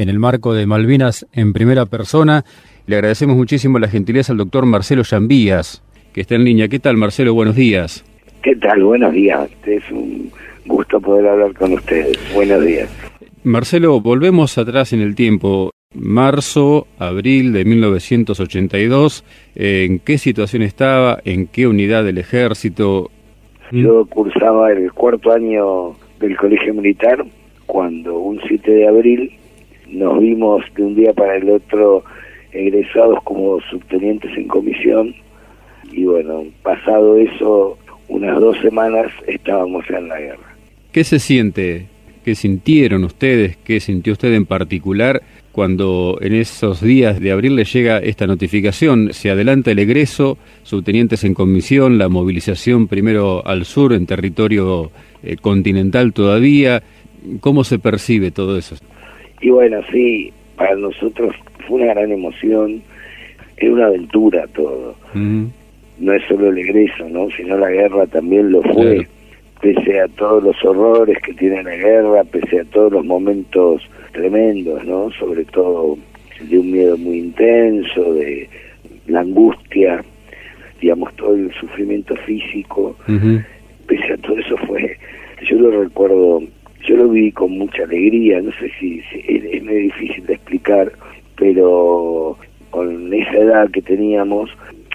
en el marco de Malvinas en primera persona. Le agradecemos muchísimo la gentileza al doctor Marcelo Llambías, que está en línea. ¿Qué tal, Marcelo? Buenos días. ¿Qué tal? Buenos días. Es un gusto poder hablar con ustedes. Buenos días. Marcelo, volvemos atrás en el tiempo. Marzo, abril de 1982, ¿en qué situación estaba? ¿En qué unidad del ejército? Yo cursaba el cuarto año del colegio militar cuando un 7 de abril nos vimos de un día para el otro egresados como subtenientes en comisión y bueno, pasado eso, unas dos semanas estábamos en la guerra. ¿Qué se siente? ¿Qué sintieron ustedes? ¿Qué sintió usted en particular cuando en esos días de abril le llega esta notificación? Se adelanta el egreso, subtenientes en comisión, la movilización primero al sur, en territorio eh, continental todavía. ¿Cómo se percibe todo eso? Y bueno, sí, para nosotros fue una gran emoción, es una aventura todo. No es solo el egreso, ¿no? sino la guerra también lo fue. Pese a todos los horrores que tiene la guerra, pese a todos los momentos tremendos, ¿no? Sobre todo de un miedo muy intenso, de la angustia, digamos, todo el sufrimiento físico. Pese a todo eso fue, yo lo recuerdo yo lo vi con mucha alegría, no sé si, es, muy difícil de explicar, pero con esa edad que teníamos,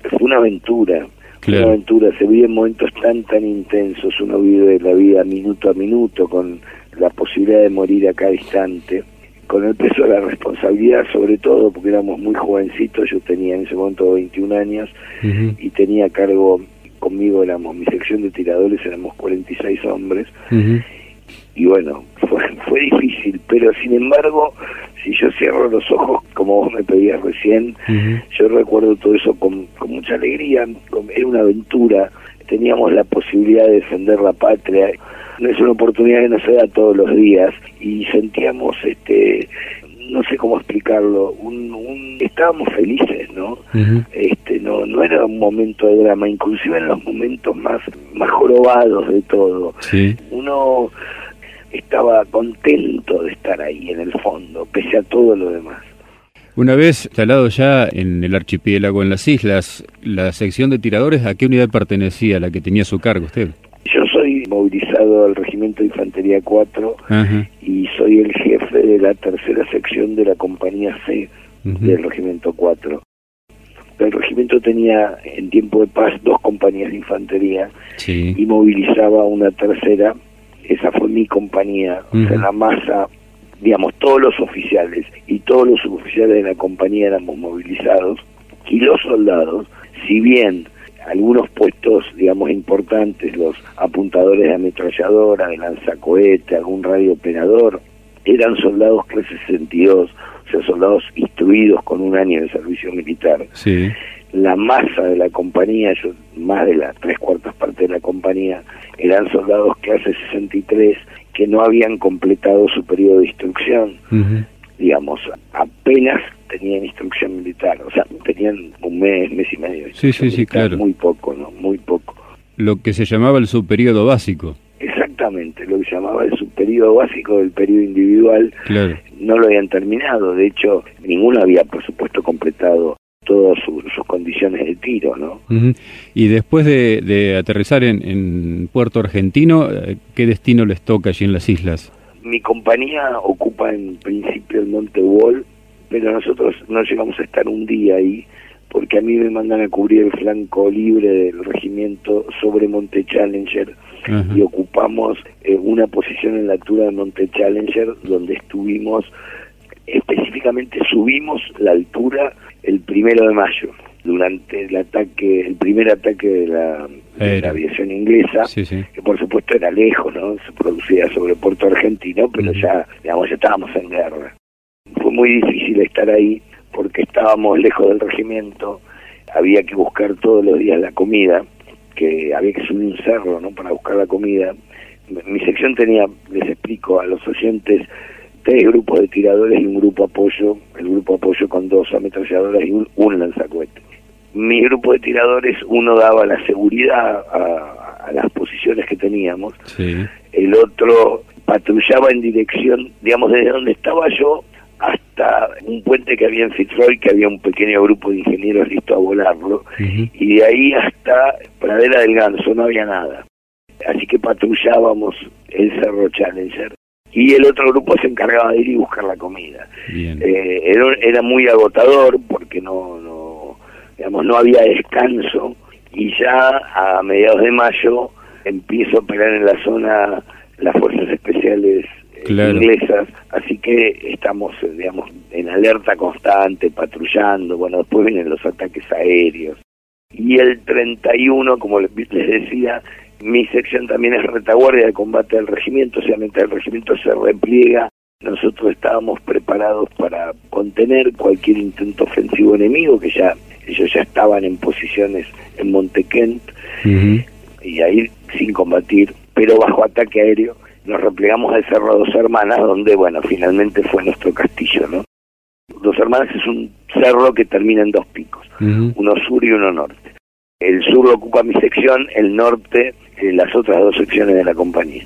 fue una aventura, una aventura, se vive en momentos tan, tan intensos, uno vive la vida minuto a minuto, con la posibilidad de morir a cada instante, con el peso de la responsabilidad, sobre todo porque éramos muy jovencitos, yo tenía en ese momento 21 años y tenía cargo conmigo, éramos mi sección de tiradores, éramos 46 hombres, y bueno, fue, fue difícil, pero sin embargo, si yo cierro los ojos, como vos me pedías recién, yo recuerdo todo eso con, con mucha alegría, era una aventura, teníamos la posibilidad de defender la patria, no es una oportunidad que no se da todos los días, y sentíamos este no sé cómo explicarlo, un, un, estábamos felices, ¿no? Este, no, no era un momento de drama, inclusive en los momentos más, más jorobados de todo. Uno estaba contento de estar ahí en el fondo, pese a todo lo demás. Una vez instalado ya en el archipiélago, en las islas, la sección de tiradores, ¿a qué unidad pertenecía, la que tenía su cargo usted? Yo soy movilizado al Regimiento de Infantería 4 y soy el jefe de la tercera sección de la compañía C del Regimiento 4. El regimiento tenía en tiempo de paz dos compañías de infantería y movilizaba una tercera esa fue mi compañía, o sea, la masa, digamos, todos los oficiales y todos los suboficiales de la compañía éramos movilizados, y los soldados, si bien algunos puestos, digamos, importantes, los apuntadores de ametralladora, de lanzacohete, algún radiooperador, eran soldados clase 62, o sea, soldados instruidos con un año de servicio militar. Sí la masa de la compañía, yo, más de las tres cuartas partes de la compañía, eran soldados clase 63 que no habían completado su periodo de instrucción. Digamos, apenas tenían instrucción militar, o sea, tenían un mes, mes y medio. Sí, sí, sí, claro. Muy poco, ¿no? Muy poco. Lo que se llamaba el subperiodo básico. Exactamente, lo que se llamaba el subperiodo básico del periodo individual, no lo habían terminado. De hecho, ninguno había, por supuesto, completado ¿no? Y después de, aterrizar en, Puerto Argentino, eh, ¿qué destino les toca allí en las islas? Mi compañía ocupa en principio el Monte Wall, pero nosotros no llegamos a estar un día ahí, porque a mí me mandan a cubrir el flanco libre del regimiento sobre Monte Challenger y ocupamos eh, una posición en la altura de Monte Challenger donde estuvimos específicamente subimos la altura el primero de mayo durante el ataque, el primer ataque de la, aviación inglesa, que por supuesto era lejos, ¿no? Se producía sobre Puerto Argentino, pero ya, digamos, ya estábamos en guerra. Fue muy difícil estar ahí porque estábamos lejos del regimiento, había que buscar todos los días la comida, que había que subir un cerro, ¿no? Para buscar la comida. Mi sección tenía, les explico a los oyentes, tres grupos de tiradores y un grupo apoyo, el grupo apoyo con dos ametralladoras y un, un lanzacohete. Mi grupo de tiradores, uno daba la seguridad a, las posiciones que teníamos, el otro patrullaba en dirección, digamos, desde donde estaba yo hasta un puente que había en Fitzroy, que había un pequeño grupo de ingenieros listo a volarlo, y de ahí hasta Pradera del Ganso no había nada. Así que patrullábamos el Cerro Challenger. Y el otro grupo se encargaba de ir y buscar la comida. Eh, era, era, muy agotador porque no, no, digamos, no había descanso y ya a mediados de mayo empiezo a operar en la zona las fuerzas especiales eh, inglesas, así que estamos, eh, digamos, en alerta constante, patrullando, bueno, después vienen los ataques aéreos. Y el 31, como les decía, mi sección también es retaguardia de combate del regimiento, o sea, mientras el regimiento se repliega, nosotros estábamos preparados para contener cualquier intento ofensivo enemigo, que ya ellos ya estaban en posiciones en Montequent, y ahí sin combatir, pero bajo ataque aéreo, nos replegamos al Cerro Dos Hermanas, donde, bueno, finalmente fue nuestro castillo, ¿no? Dos Hermanas es un cerro que termina en dos picos, uno sur y uno norte. El sur lo ocupa mi sección, el norte las otras dos secciones de la compañía.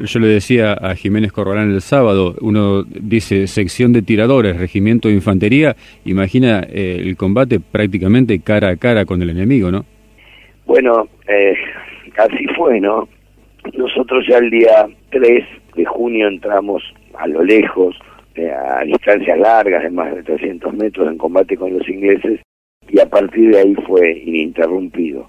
Yo le decía a Jiménez Corralán el sábado, uno dice sección de tiradores, regimiento de infantería, imagina eh, el combate prácticamente cara a cara con el enemigo, ¿no? Bueno, eh, así fue, ¿no? Nosotros ya el día 3 de junio entramos a lo lejos, eh, a distancias largas de más de 300 metros en combate con los ingleses y a partir de ahí fue ininterrumpido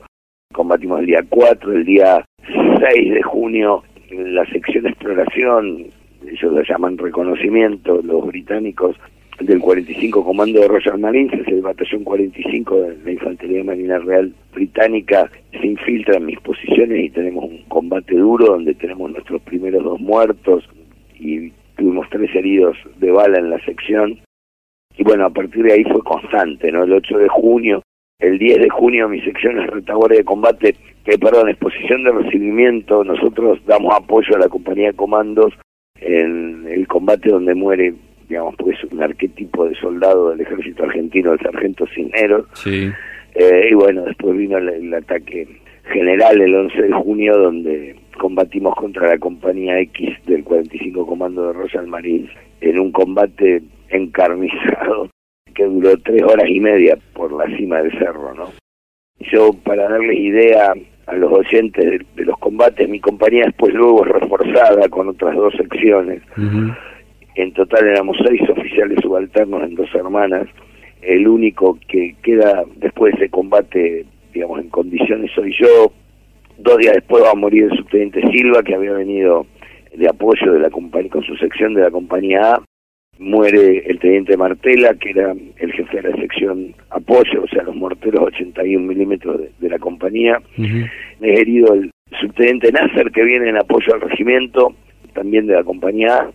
combatimos el día 4, el día 6 de junio, la sección de exploración, ellos lo llaman reconocimiento, los británicos del 45 Comando de Royal Marines, es el batallón 45 de la Infantería Marina Real Británica, se infiltra en mis posiciones y tenemos un combate duro donde tenemos nuestros primeros dos muertos y tuvimos tres heridos de bala en la sección. Y bueno, a partir de ahí fue constante, ¿no? El 8 de junio el 10 de junio mi sección es retaguardia de combate, que perdón, exposición de recibimiento, nosotros damos apoyo a la compañía de comandos en el combate donde muere, digamos, pues un arquetipo de soldado del ejército argentino, el sargento Cisneros. Sí. Eh, y bueno, después vino el, ataque general el 11 de junio, donde combatimos contra la compañía X del 45 Comando de Royal Marines en un combate encarnizado que duró tres horas y media por la cima del cerro, ¿no? Yo, para darles idea a los oyentes de, los combates, mi compañía después luego reforzada con otras dos secciones. En total éramos seis oficiales subalternos en dos hermanas. El único que queda después de ese combate, digamos, en condiciones soy yo. Dos días después va a morir el subteniente Silva, que había venido de apoyo de la compañía, con su sección de la compañía A muere el teniente Martela, que era el jefe de la sección apoyo, o sea, los morteros 81 milímetros de, la compañía. Es herido el subteniente Nasser, que viene en apoyo al regimiento, también de la compañía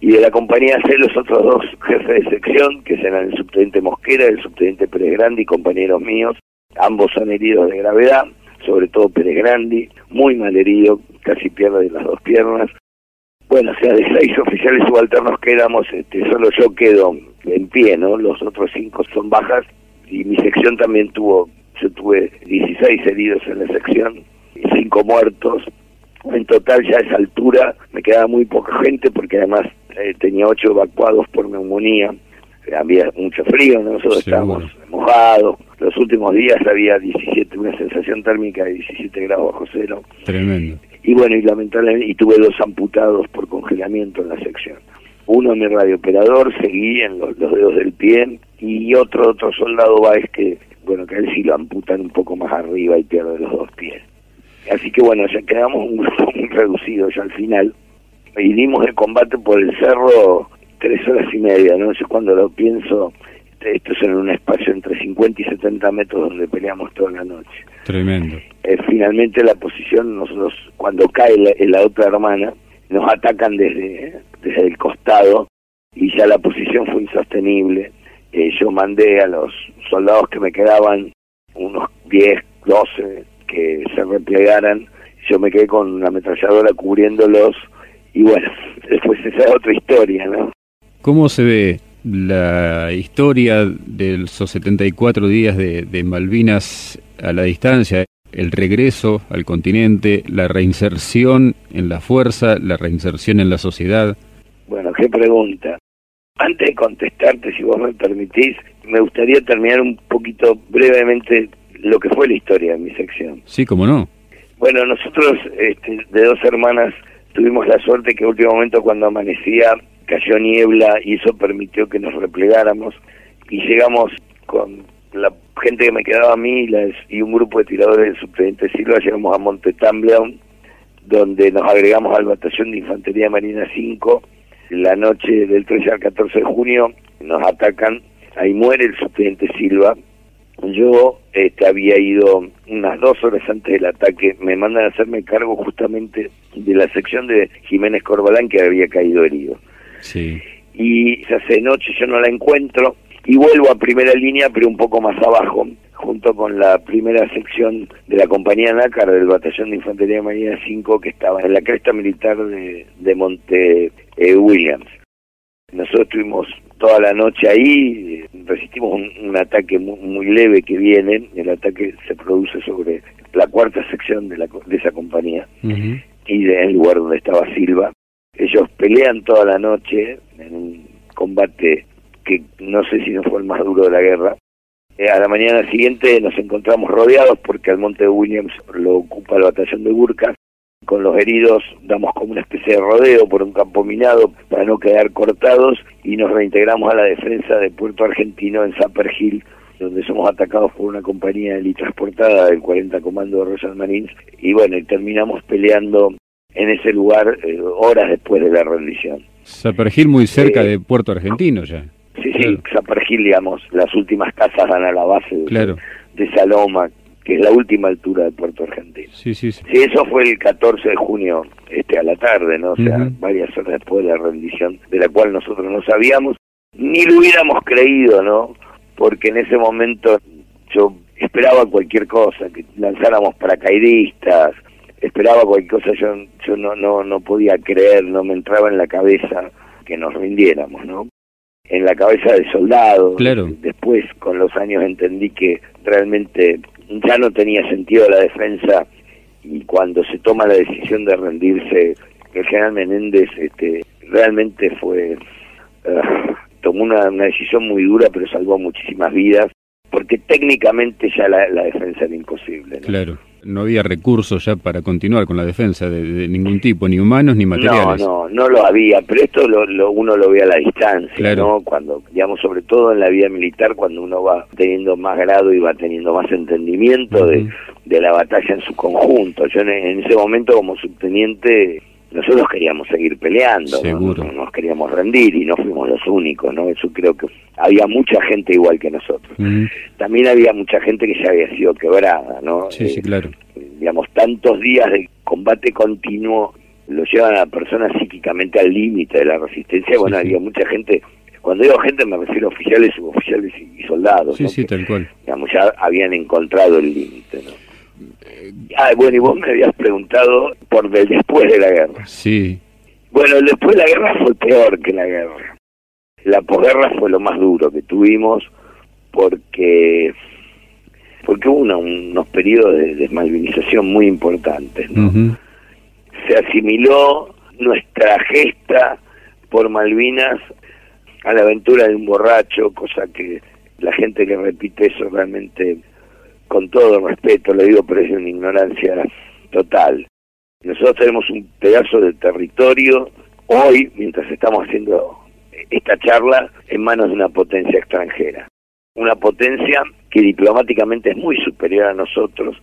Y de la compañía C, los otros dos jefes de sección, que serán el subteniente Mosquera y el subteniente Pérez Grandi, compañeros míos. Ambos son heridos de gravedad, sobre todo Pérez Grandi, muy mal herido, casi pierde las dos piernas. Bueno, o sea, de seis oficiales subalternos quedamos, este, solo yo quedo en pie, ¿no? Los otros cinco son bajas y mi sección también tuvo, yo tuve 16 heridos en la sección, y cinco muertos. En total ya a esa altura me quedaba muy poca gente porque además eh, tenía ocho evacuados por neumonía. Había mucho frío, nosotros estábamos mojados. Los últimos días había 17, una sensación térmica de 17 grados bajo cero. Tremendo y bueno, y lamentablemente, y tuve dos amputados por congelamiento en la sección. Uno mi radiooperador, seguí en los, dedos del pie, y otro, otro soldado va es que, bueno, que él sí lo amputan un poco más arriba y pierde los dos pies. Así que bueno, ya quedamos un grupo muy reducido ya al final. Y dimos el combate por el cerro tres horas y media, ¿no? Yo cuando lo pienso, esto es en un espacio entre 50 y 70 metros donde peleamos toda la noche. Tremendo. Eh, finalmente la posición, nosotros cuando cae la, otra hermana, nos atacan desde, desde el costado y ya la posición fue insostenible. Eh, yo mandé a los soldados que me quedaban, unos 10, 12, que se replegaran. Yo me quedé con una ametralladora cubriéndolos y bueno, después esa es otra historia, ¿no? ¿Cómo se ve la historia de esos 74 días de, de Malvinas a la distancia, el regreso al continente, la reinserción en la fuerza, la reinserción en la sociedad? Bueno, qué pregunta. antes de contestarte, si vos me permitís, me gustaría terminar un poquito brevemente lo que fue la historia de mi sección. Sí, cómo no. Bueno, nosotros este, de dos hermanas tuvimos la suerte que en último momento cuando amanecía cayó niebla y eso permitió que nos replegáramos y llegamos con la gente que me quedaba a mí y un grupo de tiradores del subteniente Silva, llegamos a Monte Tambleon, donde nos agregamos al batallón de Infantería Marina 5. La noche del 13 al 14 de junio nos atacan, ahí muere el subteniente Silva. Yo este, había ido unas dos horas antes del ataque, me mandan a hacerme cargo justamente de la sección de Jiménez Corbalán que había caído herido. Sí. Y se hace noche, yo no la encuentro, y vuelvo a primera línea, pero un poco más abajo, junto con la primera sección de la compañía Nácar del Batallón de Infantería Marina 5 que estaba en la cresta militar de, de Monte eh, Williams. Nosotros estuvimos toda la noche ahí, resistimos un, ataque muy, leve que viene, el ataque se produce sobre la cuarta sección de, la, de esa compañía y en el lugar donde estaba Silva. Ellos pelean toda la noche en un combate que no sé si no fue el más duro de la guerra. Eh, a la mañana siguiente nos encontramos rodeados porque al Monte Williams lo ocupa el batallón de Burka. Con los heridos damos como una especie de rodeo por un campo minado para no quedar cortados y nos reintegramos a la defensa de Puerto Argentino en Zapper Hill, donde somos atacados por una compañía transportada del 40 Comando de Royal Marines y bueno, terminamos peleando en ese lugar eh, horas después de la rendición. Zapper Hill muy cerca eh, de Puerto Argentino ya. Sí, sí, Zapergil, digamos, las últimas casas dan a la base de, Saloma, que es la última altura de Puerto Argentino. Sí, sí, sí. Sí, eso fue el 14 de junio este a la tarde, ¿no? O sea, varias horas después de la rendición, de la cual nosotros no sabíamos, ni lo hubiéramos creído, ¿no? Porque en ese momento yo esperaba cualquier cosa, que lanzáramos paracaidistas, esperaba cualquier cosa, yo, yo no, no, no podía creer, no me entraba en la cabeza que nos rindiéramos, ¿no? en la cabeza de soldado. Claro. Después, con los años, entendí que realmente ya no tenía sentido la defensa y cuando se toma la decisión de rendirse, el general Menéndez este, realmente fue... Ah, tomó una, una, decisión muy dura, pero salvó muchísimas vidas, porque técnicamente ya la, la defensa era imposible. Claro no había recursos ya para continuar con la defensa de, ningún tipo, ni humanos ni materiales. No, no, no lo había, pero esto lo, uno lo ve a la distancia, ¿no? Cuando, digamos, sobre todo en la vida militar, cuando uno va teniendo más grado y va teniendo más entendimiento de, de, la batalla en su conjunto. Yo en ese momento como subteniente nosotros queríamos seguir peleando, ¿no? nos queríamos rendir y no fuimos los únicos, ¿no? Eso creo que había mucha gente igual que nosotros. También había mucha gente que ya había sido quebrada, ¿no? Sí, sí, claro. Eh, digamos, tantos días de combate continuo lo llevan a la persona psíquicamente al límite de la resistencia. bueno, había mucha gente, cuando digo gente me refiero a oficiales, suboficiales y, soldados. Sí, sí, tal cual. Digamos, ya habían encontrado el límite, ¿no? Ah, bueno, y vos me habías preguntado por el después de la guerra. Sí. Bueno, el después de la guerra fue peor que la guerra. La posguerra fue lo más duro que tuvimos porque porque hubo unos periodos de desmalvinización muy importantes. ¿no? Se asimiló nuestra gesta por Malvinas a la aventura de un borracho, cosa que la gente que repite eso realmente con todo respeto lo digo, pero es una ignorancia total. Nosotros tenemos un pedazo de territorio hoy, mientras estamos haciendo esta charla, en manos de una potencia extranjera. Una potencia que diplomáticamente es muy superior a nosotros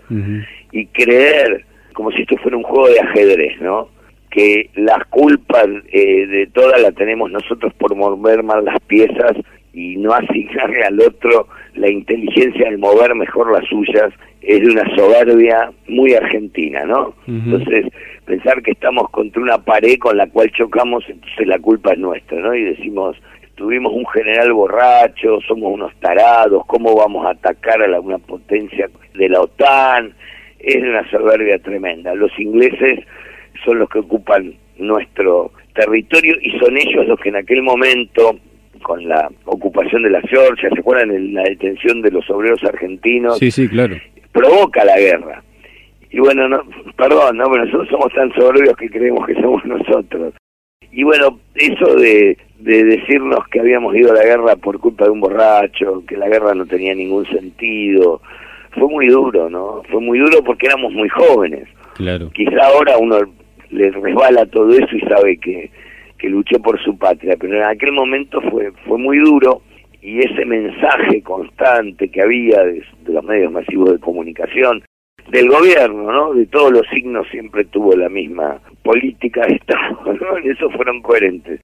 y creer, como si esto fuera un juego de ajedrez, ¿no? Que las culpas eh, de todas la tenemos nosotros por mover mal las piezas y no asignarle al otro la inteligencia de mover mejor las suyas es de una soberbia muy argentina, ¿no? Entonces, pensar que estamos contra una pared con la cual chocamos, entonces la culpa es nuestra, ¿no? Y decimos, tuvimos un general borracho, somos unos tarados, ¿cómo vamos a atacar a la, una potencia de la OTAN? Es de una soberbia tremenda. Los ingleses son los que ocupan nuestro territorio y son ellos los que en aquel momento con la ocupación de la Georgia, ¿se acuerdan de la detención de los obreros argentinos? Sí, sí, claro. Provoca la guerra. Y bueno, no, perdón, no, pero nosotros somos tan soberbios que creemos que somos nosotros. Y bueno, eso de, de decirnos que habíamos ido a la guerra por culpa de un borracho, que la guerra no tenía ningún sentido. Fue muy duro, ¿no? Fue muy duro porque éramos muy jóvenes. Claro. Quizá ahora uno le resbala todo eso y sabe que, que luchó por su patria, pero en aquel momento fue, fue muy duro y ese mensaje constante que había de, los medios masivos de comunicación, del gobierno, ¿no? De todos los signos siempre tuvo la misma política de Estado, ¿no? En eso fueron coherentes.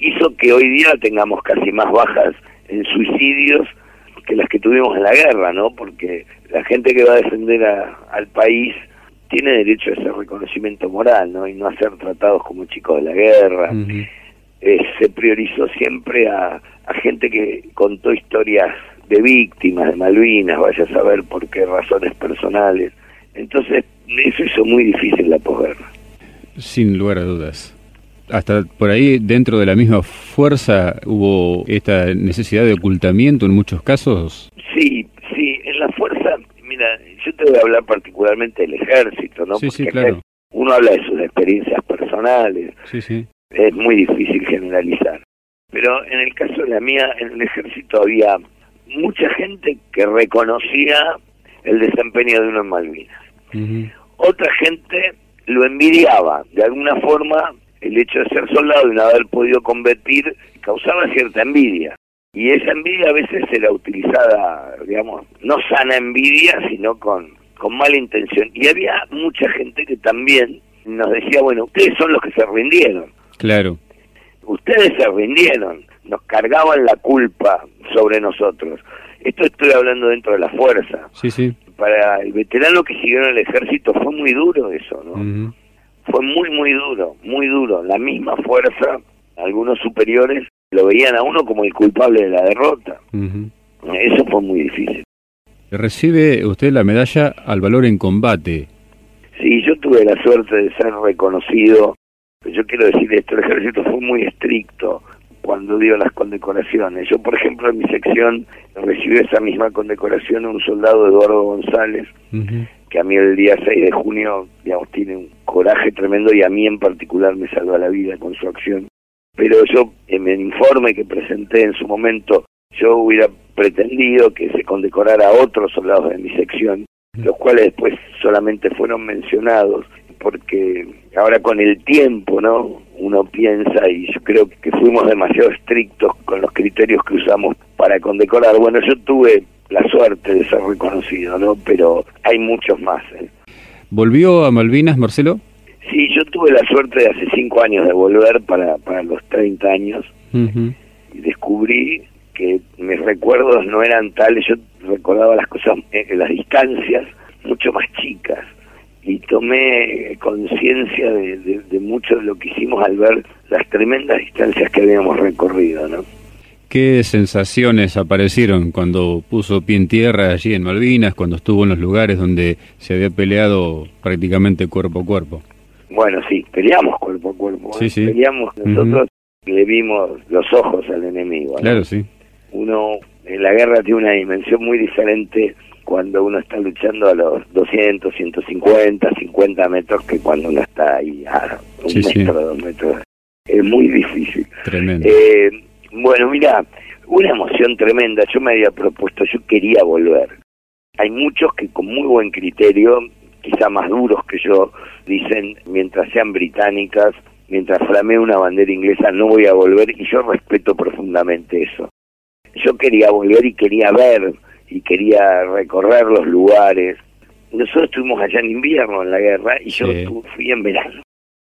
Hizo que hoy día tengamos casi más bajas en suicidios que las que tuvimos en la guerra, ¿no? Porque la gente que va a defender al país tiene derecho a ese reconocimiento moral, ¿no? Y no a ser tratados como chicos de la guerra. Eh, se priorizó siempre a, a gente que contó historias de víctimas de Malvinas, vaya a saber por qué razones personales. Entonces, eso hizo muy difícil la posguerra. Sin lugar a dudas. Hasta por ahí, dentro de la misma fuerza, hubo esta necesidad de ocultamiento en muchos casos. Sí, sí, en la fuerza, mira, yo te voy a hablar particularmente del ejército, ¿no? Sí, sí, claro. Uno habla de sus experiencias personales. Sí, sí. Es muy difícil generalizar. Pero en el caso de la mía, en el ejército había mucha gente que reconocía el desempeño de uno en Malvinas. Otra gente lo envidiaba. De alguna forma, el hecho de ser soldado y no haber podido combatir causaba cierta envidia. Y esa envidia a veces era utilizada, digamos, no sana envidia, sino con, con mala intención. Y había mucha gente que también nos decía, bueno, ustedes son los que se rindieron. Claro ustedes se rindieron, nos cargaban la culpa sobre nosotros. Esto estoy hablando dentro de la fuerza. Sí, sí. Para el veterano que siguió en el ejército fue muy duro eso, ¿no? Fue muy, muy duro, muy duro. La misma fuerza, algunos superiores lo veían a uno como el culpable de la derrota. Eso fue muy difícil. Recibe usted la medalla al valor en combate. Sí, yo tuve la suerte de ser reconocido yo quiero decir esto, el ejército fue muy estricto cuando dio las condecoraciones. Yo, por ejemplo, en mi sección recibí esa misma condecoración un soldado Eduardo González, que a mí el día 6 de junio, digamos, tiene un coraje tremendo y a mí en particular me salva la vida con su acción. Pero yo, en el informe que presenté en su momento, yo hubiera pretendido que se condecorara a otros soldados de mi sección, los cuales después solamente fueron mencionados porque ahora con el tiempo, ¿no? Uno piensa y yo creo que fuimos demasiado estrictos con los criterios que usamos para condecorar. Bueno, yo tuve la suerte de ser reconocido, ¿no? Pero hay muchos más. ¿eh? ¿Volvió a Malvinas, Marcelo? Sí, yo tuve la suerte de hace cinco años de volver para, para los 30 años y descubrí que mis recuerdos no eran tales, yo recordaba las cosas, en las distancias mucho más chicas y tomé conciencia de, mucho de lo que hicimos al ver las tremendas distancias que habíamos recorrido, ¿no? ¿Qué sensaciones aparecieron cuando puso pie en tierra allí en Malvinas, cuando estuvo en los lugares donde se había peleado prácticamente cuerpo a cuerpo? Bueno, sí, peleamos cuerpo a cuerpo. ¿eh? sí. Peleamos, nosotros le vimos los ojos al enemigo. Claro, sí. Uno en la guerra tiene una dimensión muy diferente cuando uno está luchando a los 200, 150, 50 metros que cuando uno está ahí a un metro, dos metros. Es muy difícil. Tremendo. Eh, bueno, mira, una emoción tremenda. Yo me había propuesto, yo quería volver. Hay muchos que con muy buen criterio, quizá más duros que yo, dicen, mientras sean británicas, mientras flamee una bandera inglesa, no voy a volver y yo respeto profundamente eso. Yo quería volver y quería ver y quería recorrer los lugares. Nosotros estuvimos allá en invierno en la guerra y yo fui en verano.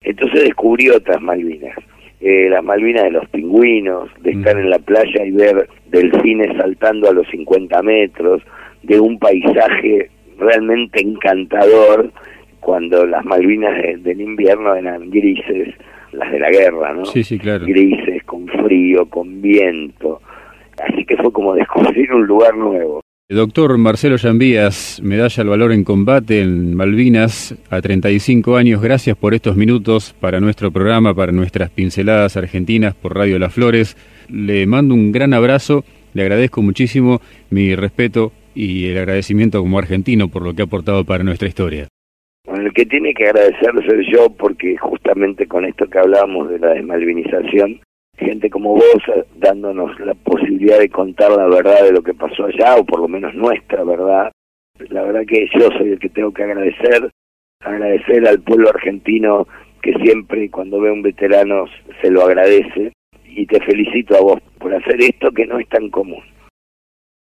Entonces descubrí otras Malvinas. Eh, las Malvinas de los pingüinos, de mm. estar en la playa y ver delfines saltando a los 50 metros, de un paisaje realmente encantador cuando las Malvinas del invierno eran grises, las de la guerra, ¿no? Sí, sí, claro. Grises, con frío, con viento. Así que fue como descubrir un lugar nuevo. Doctor Marcelo Llambías, medalla al valor en combate en Malvinas a 35 años. Gracias por estos minutos para nuestro programa, para nuestras pinceladas argentinas por Radio Las Flores. Le mando un gran abrazo, le agradezco muchísimo mi respeto y el agradecimiento como argentino por lo que ha aportado para nuestra historia. Bueno, el que tiene que agradecer soy yo porque justamente con esto que hablábamos de la desmalvinización, gente como vos dándonos la posibilidad de contar la verdad de lo que pasó allá, o por lo menos nuestra verdad. La verdad que yo soy el que tengo que agradecer, agradecer al pueblo argentino que siempre cuando ve a un veterano se lo agradece y te felicito a vos por hacer esto que no es tan común.